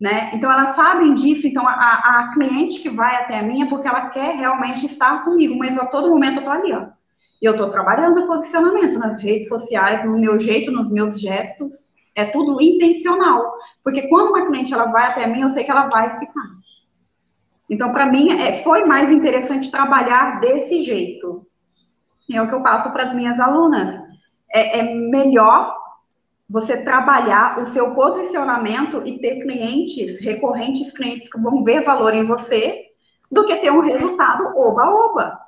Né? Então, elas sabem disso. Então, a, a cliente que vai até a minha, porque ela quer realmente estar comigo, mas a todo momento eu estou ali, ó. E eu estou trabalhando o posicionamento nas redes sociais, no meu jeito, nos meus gestos. É tudo intencional. Porque quando uma cliente ela vai até mim, eu sei que ela vai ficar. Então, para mim, é, foi mais interessante trabalhar desse jeito é o que eu passo para as minhas alunas. É, é melhor você trabalhar o seu posicionamento e ter clientes, recorrentes clientes que vão ver valor em você, do que ter um resultado oba-oba.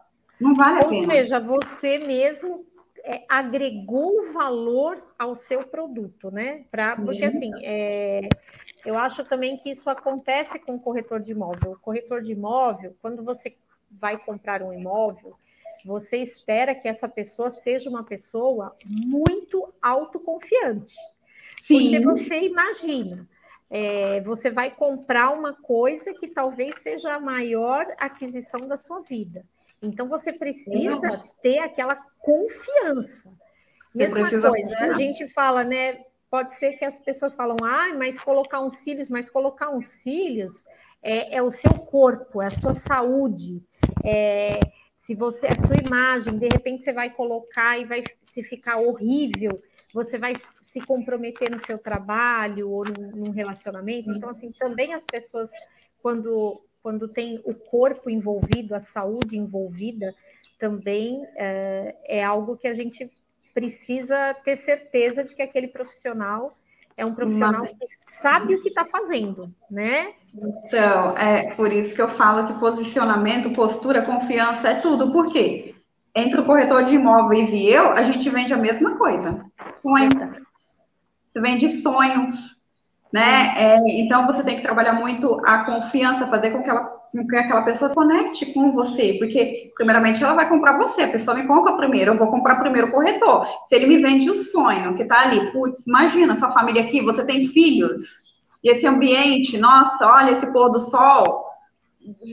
Não vale a Ou pena. Ou seja, você mesmo é, agregou valor ao seu produto, né? Pra, porque assim, é, eu acho também que isso acontece com o corretor de imóvel. O corretor de imóvel, quando você vai comprar um imóvel, você espera que essa pessoa seja uma pessoa muito autoconfiante. Sim. Porque você imagina, é, você vai comprar uma coisa que talvez seja a maior aquisição da sua vida. Então você precisa ter aquela confiança. Mesma coisa, a gente fala, né? Pode ser que as pessoas falam, ah, mas colocar uns cílios, mas colocar uns cílios é, é o seu corpo, é a sua saúde. É, se você, a sua imagem, de repente você vai colocar e vai se ficar horrível, você vai se comprometer no seu trabalho ou num, num relacionamento. Então, assim, também as pessoas, quando, quando tem o corpo envolvido, a saúde envolvida, também é, é algo que a gente precisa ter certeza de que aquele profissional é um profissional que sabe o que está fazendo, né? Então, é por isso que eu falo que posicionamento, postura, confiança é tudo. Por quê? Entre o corretor de imóveis e eu, a gente vende a mesma coisa. Sonhos. Você vende sonhos, né? É, então, você tem que trabalhar muito a confiança, fazer com que ela com que aquela pessoa se conecte com você, porque, primeiramente, ela vai comprar você, a pessoa me compra primeiro, eu vou comprar primeiro o corretor. Se ele me vende o sonho que tá ali, putz, imagina sua família aqui, você tem filhos, e esse ambiente, nossa, olha esse pôr do sol,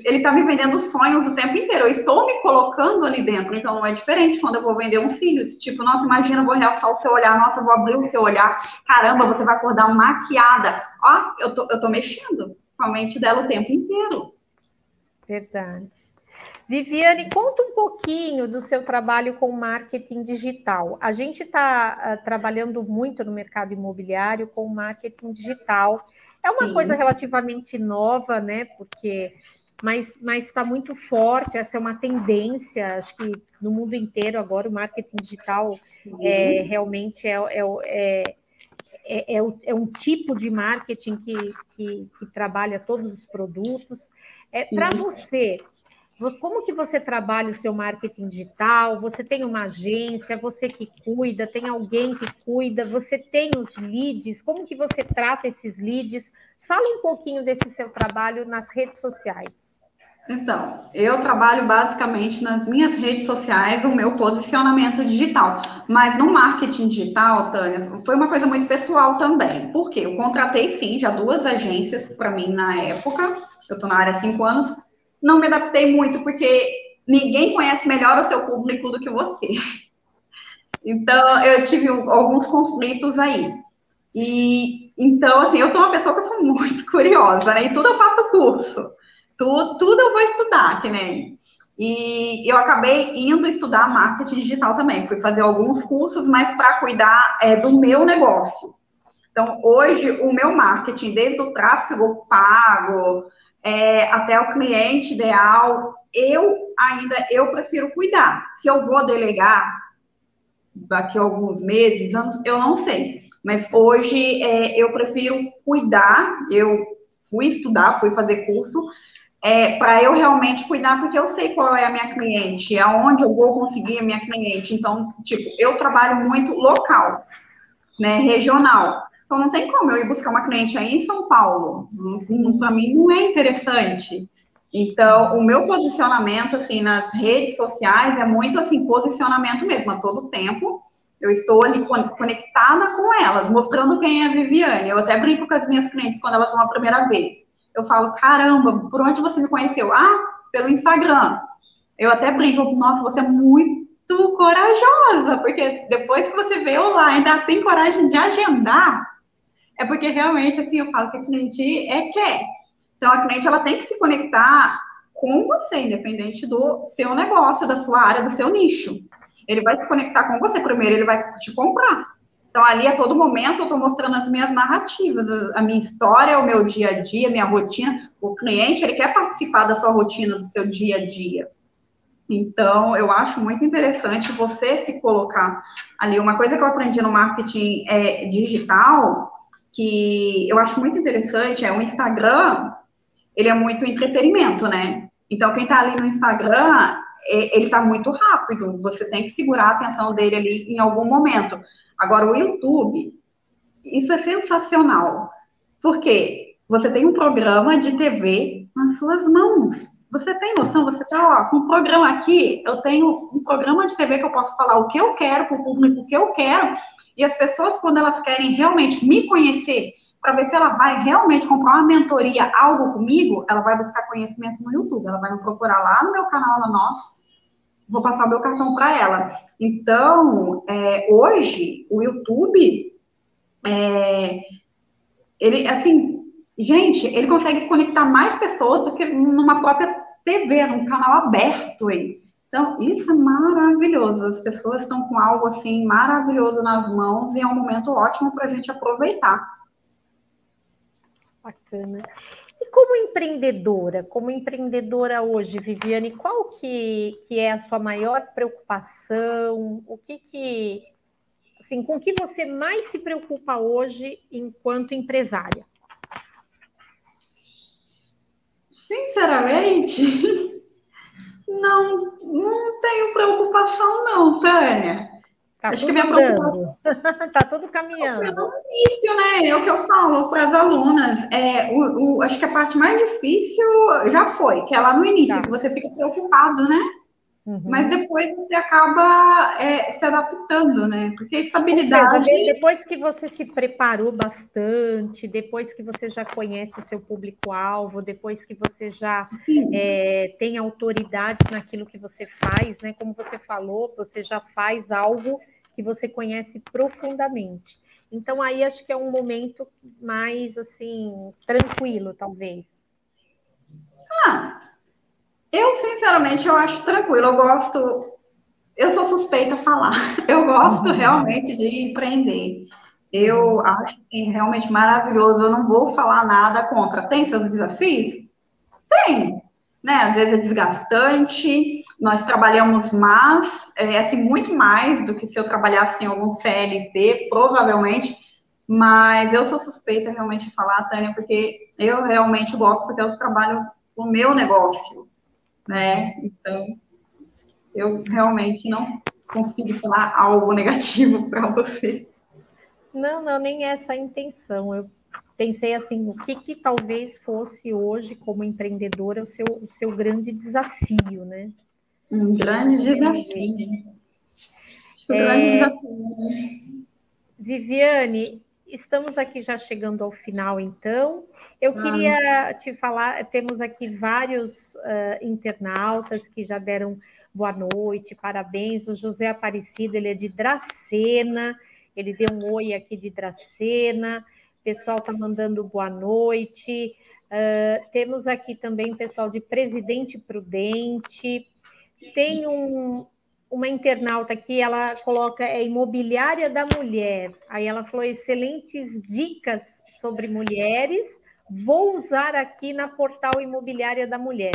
ele tá me vendendo sonhos o tempo inteiro, eu estou me colocando ali dentro, então não é diferente quando eu vou vender uns cílios, tipo, nossa, imagina, eu vou realçar o seu olhar, nossa, eu vou abrir o seu olhar, caramba, você vai acordar maquiada, ó, eu tô, eu tô mexendo com a mente dela o tempo inteiro. Verdade. Viviane, conta um pouquinho do seu trabalho com marketing digital. A gente está uh, ah, trabalhando muito no mercado imobiliário com marketing digital. É uma Sim. coisa relativamente nova, né? Porque mas está muito forte, essa é uma tendência, acho que no mundo inteiro agora o marketing digital é, realmente é, é, é, é, é, um tipo de marketing que, que, que trabalha todos os produtos. É, Para você, como que você trabalha o seu marketing digital? Você tem uma agência, você que cuida, tem alguém que cuida, você tem os leads, como que você trata esses leads? Fala um pouquinho desse seu trabalho nas redes sociais. Então, eu trabalho basicamente nas minhas redes sociais o meu posicionamento digital. Mas no marketing digital, Tânia, foi uma coisa muito pessoal também. Por quê? Eu contratei sim já duas agências para mim na época eu estou na área há cinco anos, não me adaptei muito, porque ninguém conhece melhor o seu público do que você. Então, eu tive alguns conflitos aí. E, então, assim, eu sou uma pessoa que sou muito curiosa, né? E tudo eu faço curso. Tudo, tudo eu vou estudar, que nem... E eu acabei indo estudar marketing digital também. Fui fazer alguns cursos, mas para cuidar é, do meu negócio. Então, hoje, o meu marketing, desde o tráfego pago, é, até o cliente ideal, eu ainda eu prefiro cuidar. Se eu vou delegar daqui a alguns meses, anos, eu não sei. Mas hoje é, eu prefiro cuidar. Eu fui estudar, fui fazer curso é, para eu realmente cuidar, porque eu sei qual é a minha cliente, aonde eu vou conseguir a minha cliente. Então, tipo, eu trabalho muito local, né, regional. Então, não tem como eu ir buscar uma cliente aí em São Paulo. Para mim, não é interessante. Então, o meu posicionamento, assim, nas redes sociais é muito, assim, posicionamento mesmo, a todo tempo. Eu estou ali conectada com elas, mostrando quem é a Viviane. Eu até brinco com as minhas clientes quando elas vão a primeira vez. Eu falo, caramba, por onde você me conheceu? Ah, pelo Instagram. Eu até brinco, nossa, você é muito corajosa, porque depois que você vê lá, ainda tem coragem de agendar, é porque realmente, assim, eu falo que a cliente é quer. Então, a cliente, ela tem que se conectar com você, independente do seu negócio, da sua área, do seu nicho. Ele vai se conectar com você primeiro, ele vai te comprar. Então, ali, a todo momento, eu estou mostrando as minhas narrativas, a minha história, o meu dia a dia, a minha rotina. O cliente, ele quer participar da sua rotina, do seu dia a dia. Então, eu acho muito interessante você se colocar ali. Uma coisa que eu aprendi no marketing é, digital que eu acho muito interessante é o Instagram, ele é muito entretenimento, né? Então, quem está ali no Instagram, ele está muito rápido, você tem que segurar a atenção dele ali em algum momento. Agora, o YouTube, isso é sensacional, porque você tem um programa de TV nas suas mãos. Você tem noção? Você está com um programa aqui, eu tenho um programa de TV que eu posso falar o que eu quero para o público que eu quero, e as pessoas, quando elas querem realmente me conhecer, para ver se ela vai realmente comprar uma mentoria, algo comigo, ela vai buscar conhecimento no YouTube, ela vai me procurar lá no meu canal, lá, nossa, vou passar o meu cartão para ela. Então, é, hoje, o YouTube, é, ele, assim, gente, ele consegue conectar mais pessoas do que numa própria TV, num canal aberto aí. Então, isso é maravilhoso. As pessoas estão com algo assim maravilhoso nas mãos e é um momento ótimo para a gente aproveitar. Bacana. E como empreendedora, como empreendedora hoje, Viviane, qual que, que é a sua maior preocupação? O que que, assim, com que você mais se preocupa hoje enquanto empresária? Sinceramente, não, não tenho preocupação não, Tânia. Tá Acho que minha preocupação tá tudo caminhando. É o início, né? É o que eu falo para as alunas. É, o, o, acho que a parte mais difícil já foi, que é lá no início, tá. que você fica preocupado, né? Uhum. Mas depois você acaba é, se adaptando, né? Porque a estabilidade. Seja, depois que você se preparou bastante, depois que você já conhece o seu público-alvo, depois que você já é, tem autoridade naquilo que você faz, né? Como você falou, você já faz algo que você conhece profundamente. Então, aí acho que é um momento mais assim, tranquilo, talvez. Ah, eu, sinceramente, eu acho tranquilo. Eu gosto. Eu sou suspeita a falar. Eu gosto uhum. realmente de empreender. Eu acho que é realmente maravilhoso. Eu não vou falar nada contra. Tem seus desafios? Tem. Né? Às vezes é desgastante. Nós trabalhamos mais, é, assim, muito mais do que se eu trabalhasse em algum CLT, provavelmente. Mas eu sou suspeita realmente de falar, Tânia, porque eu realmente gosto, porque eu trabalho o meu negócio né? Então, eu realmente não consigo falar algo negativo para você. Não, não, nem essa a intenção. Eu pensei assim, o que, que talvez fosse hoje, como empreendedora, o seu, o seu grande desafio, né? Um grande desafio. Um é... grande desafio. Né? Viviane, estamos aqui já chegando ao final, então. Eu ah. queria te falar, temos aqui vários uh, internautas que já deram boa noite, parabéns. O José Aparecido, ele é de Dracena, ele deu um oi aqui de Dracena. O pessoal está mandando boa noite. Uh, temos aqui também o pessoal de Presidente Prudente. Tem um, uma internauta aqui, ela coloca é imobiliária da mulher. Aí ela falou excelentes dicas sobre mulheres. Vou usar aqui na portal imobiliária da mulher.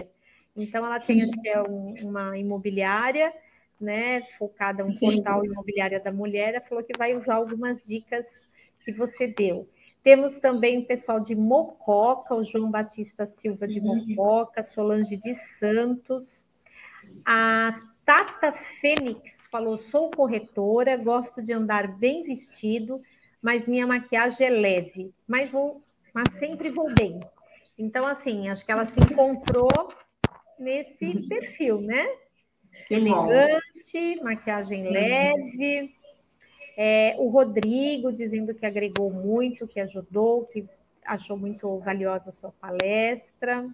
Então ela tem acho que é um, uma imobiliária, né, focada um portal imobiliária da mulher. Ela falou que vai usar algumas dicas que você deu. Temos também o pessoal de Mococa, o João Batista Silva de Mococa, Solange de Santos, a Tata Fênix falou: sou corretora, gosto de andar bem vestido, mas minha maquiagem é leve, mas vou, mas sempre vou bem. Então, assim, acho que ela se encontrou nesse perfil, né? Que Elegante, bom. maquiagem Sim. leve. É, o Rodrigo dizendo que agregou muito, que ajudou, que achou muito valiosa a sua palestra.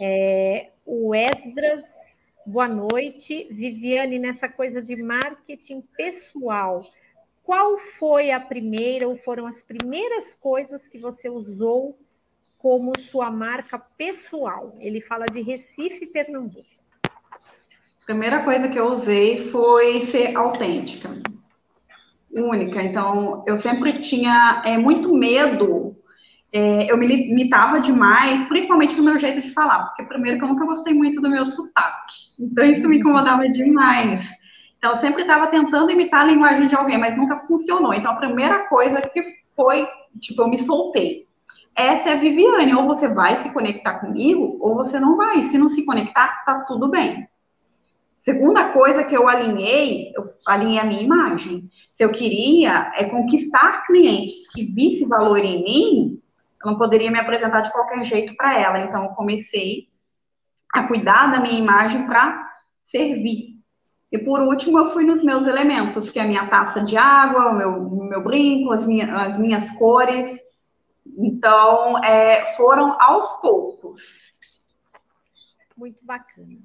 É, o Esdras Boa noite, Viviane, nessa coisa de marketing pessoal. Qual foi a primeira ou foram as primeiras coisas que você usou como sua marca pessoal? Ele fala de Recife, Pernambuco. A primeira coisa que eu usei foi ser autêntica, única. Então, eu sempre tinha é, muito medo é, eu me limitava demais, principalmente no meu jeito de falar, porque primeiro que eu nunca gostei muito do meu sotaque, então isso me incomodava demais. Então, eu sempre estava tentando imitar a linguagem de alguém, mas nunca funcionou. Então, a primeira coisa que foi, tipo, eu me soltei. Essa é a Viviane, ou você vai se conectar comigo, ou você não vai. Se não se conectar, tá tudo bem. Segunda coisa que eu alinhei, eu alinhei a minha imagem. Se eu queria é conquistar clientes que vissem valor em mim, eu não poderia me apresentar de qualquer jeito para ela. Então, eu comecei a cuidar da minha imagem para servir. E por último, eu fui nos meus elementos, que é a minha taça de água, o meu, meu brinco, as, as minhas cores. Então, é, foram aos poucos. Muito bacana.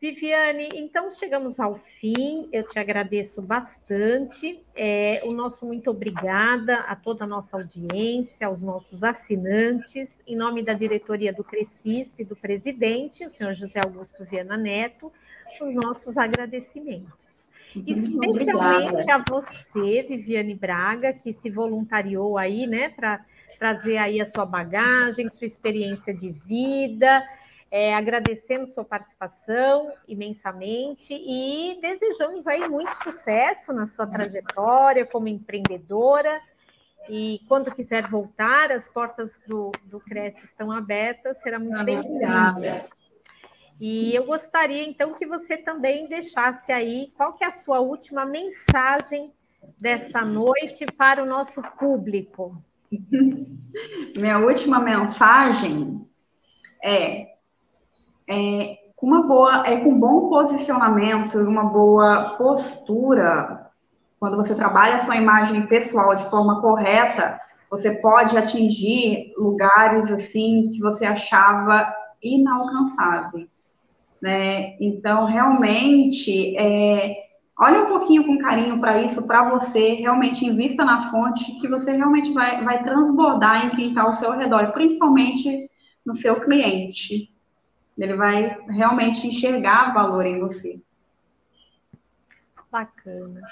Viviane, então chegamos ao fim. Eu te agradeço bastante. É, o nosso muito obrigada a toda a nossa audiência, aos nossos assinantes, em nome da diretoria do Crescisp, do presidente, o senhor José Augusto Viana Neto, os nossos agradecimentos. Especialmente obrigada. a você, Viviane Braga, que se voluntariou aí, né, para trazer aí a sua bagagem, sua experiência de vida é, agradecemos sua participação imensamente e desejamos aí muito sucesso na sua trajetória como empreendedora. E quando quiser voltar, as portas do, do Cresce estão abertas, será muito bem-vinda. E eu gostaria, então, que você também deixasse aí qual que é a sua última mensagem desta noite para o nosso público. Minha última mensagem é é, com uma boa, é, com bom posicionamento e uma boa postura, quando você trabalha a sua imagem pessoal de forma correta, você pode atingir lugares assim que você achava inalcançáveis, né? Então, realmente, é, olha um pouquinho com carinho para isso, para você, realmente invista na fonte que você realmente vai, vai transbordar em quem está ao seu redor, principalmente no seu cliente. Ele vai realmente enxergar valor em você. Bacana.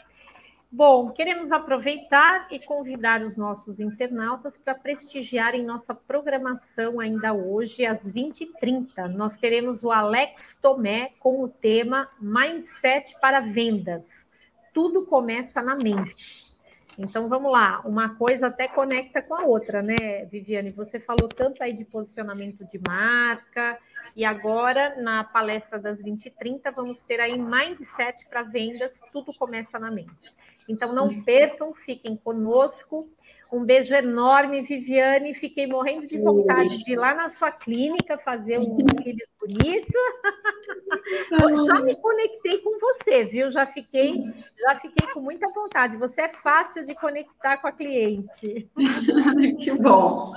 Bom, queremos aproveitar e convidar os nossos internautas para prestigiarem nossa programação ainda hoje, às 20h30. Nós teremos o Alex Tomé com o tema Mindset para Vendas. Tudo começa na mente. Então vamos lá, uma coisa até conecta com a outra, né, Viviane? Você falou tanto aí de posicionamento de marca, e agora na palestra das 20 e 30 vamos ter aí mindset para vendas, tudo começa na mente. Então não percam, fiquem conosco. Um beijo enorme, Viviane. Fiquei morrendo de vontade de ir lá na sua clínica fazer um cílios bonito. Eu já me conectei com você, viu? Já fiquei, já fiquei com muita vontade. Você é fácil de conectar com a cliente. que bom.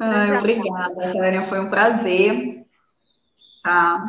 Ai, obrigada, Tânia. Foi um prazer. Tá.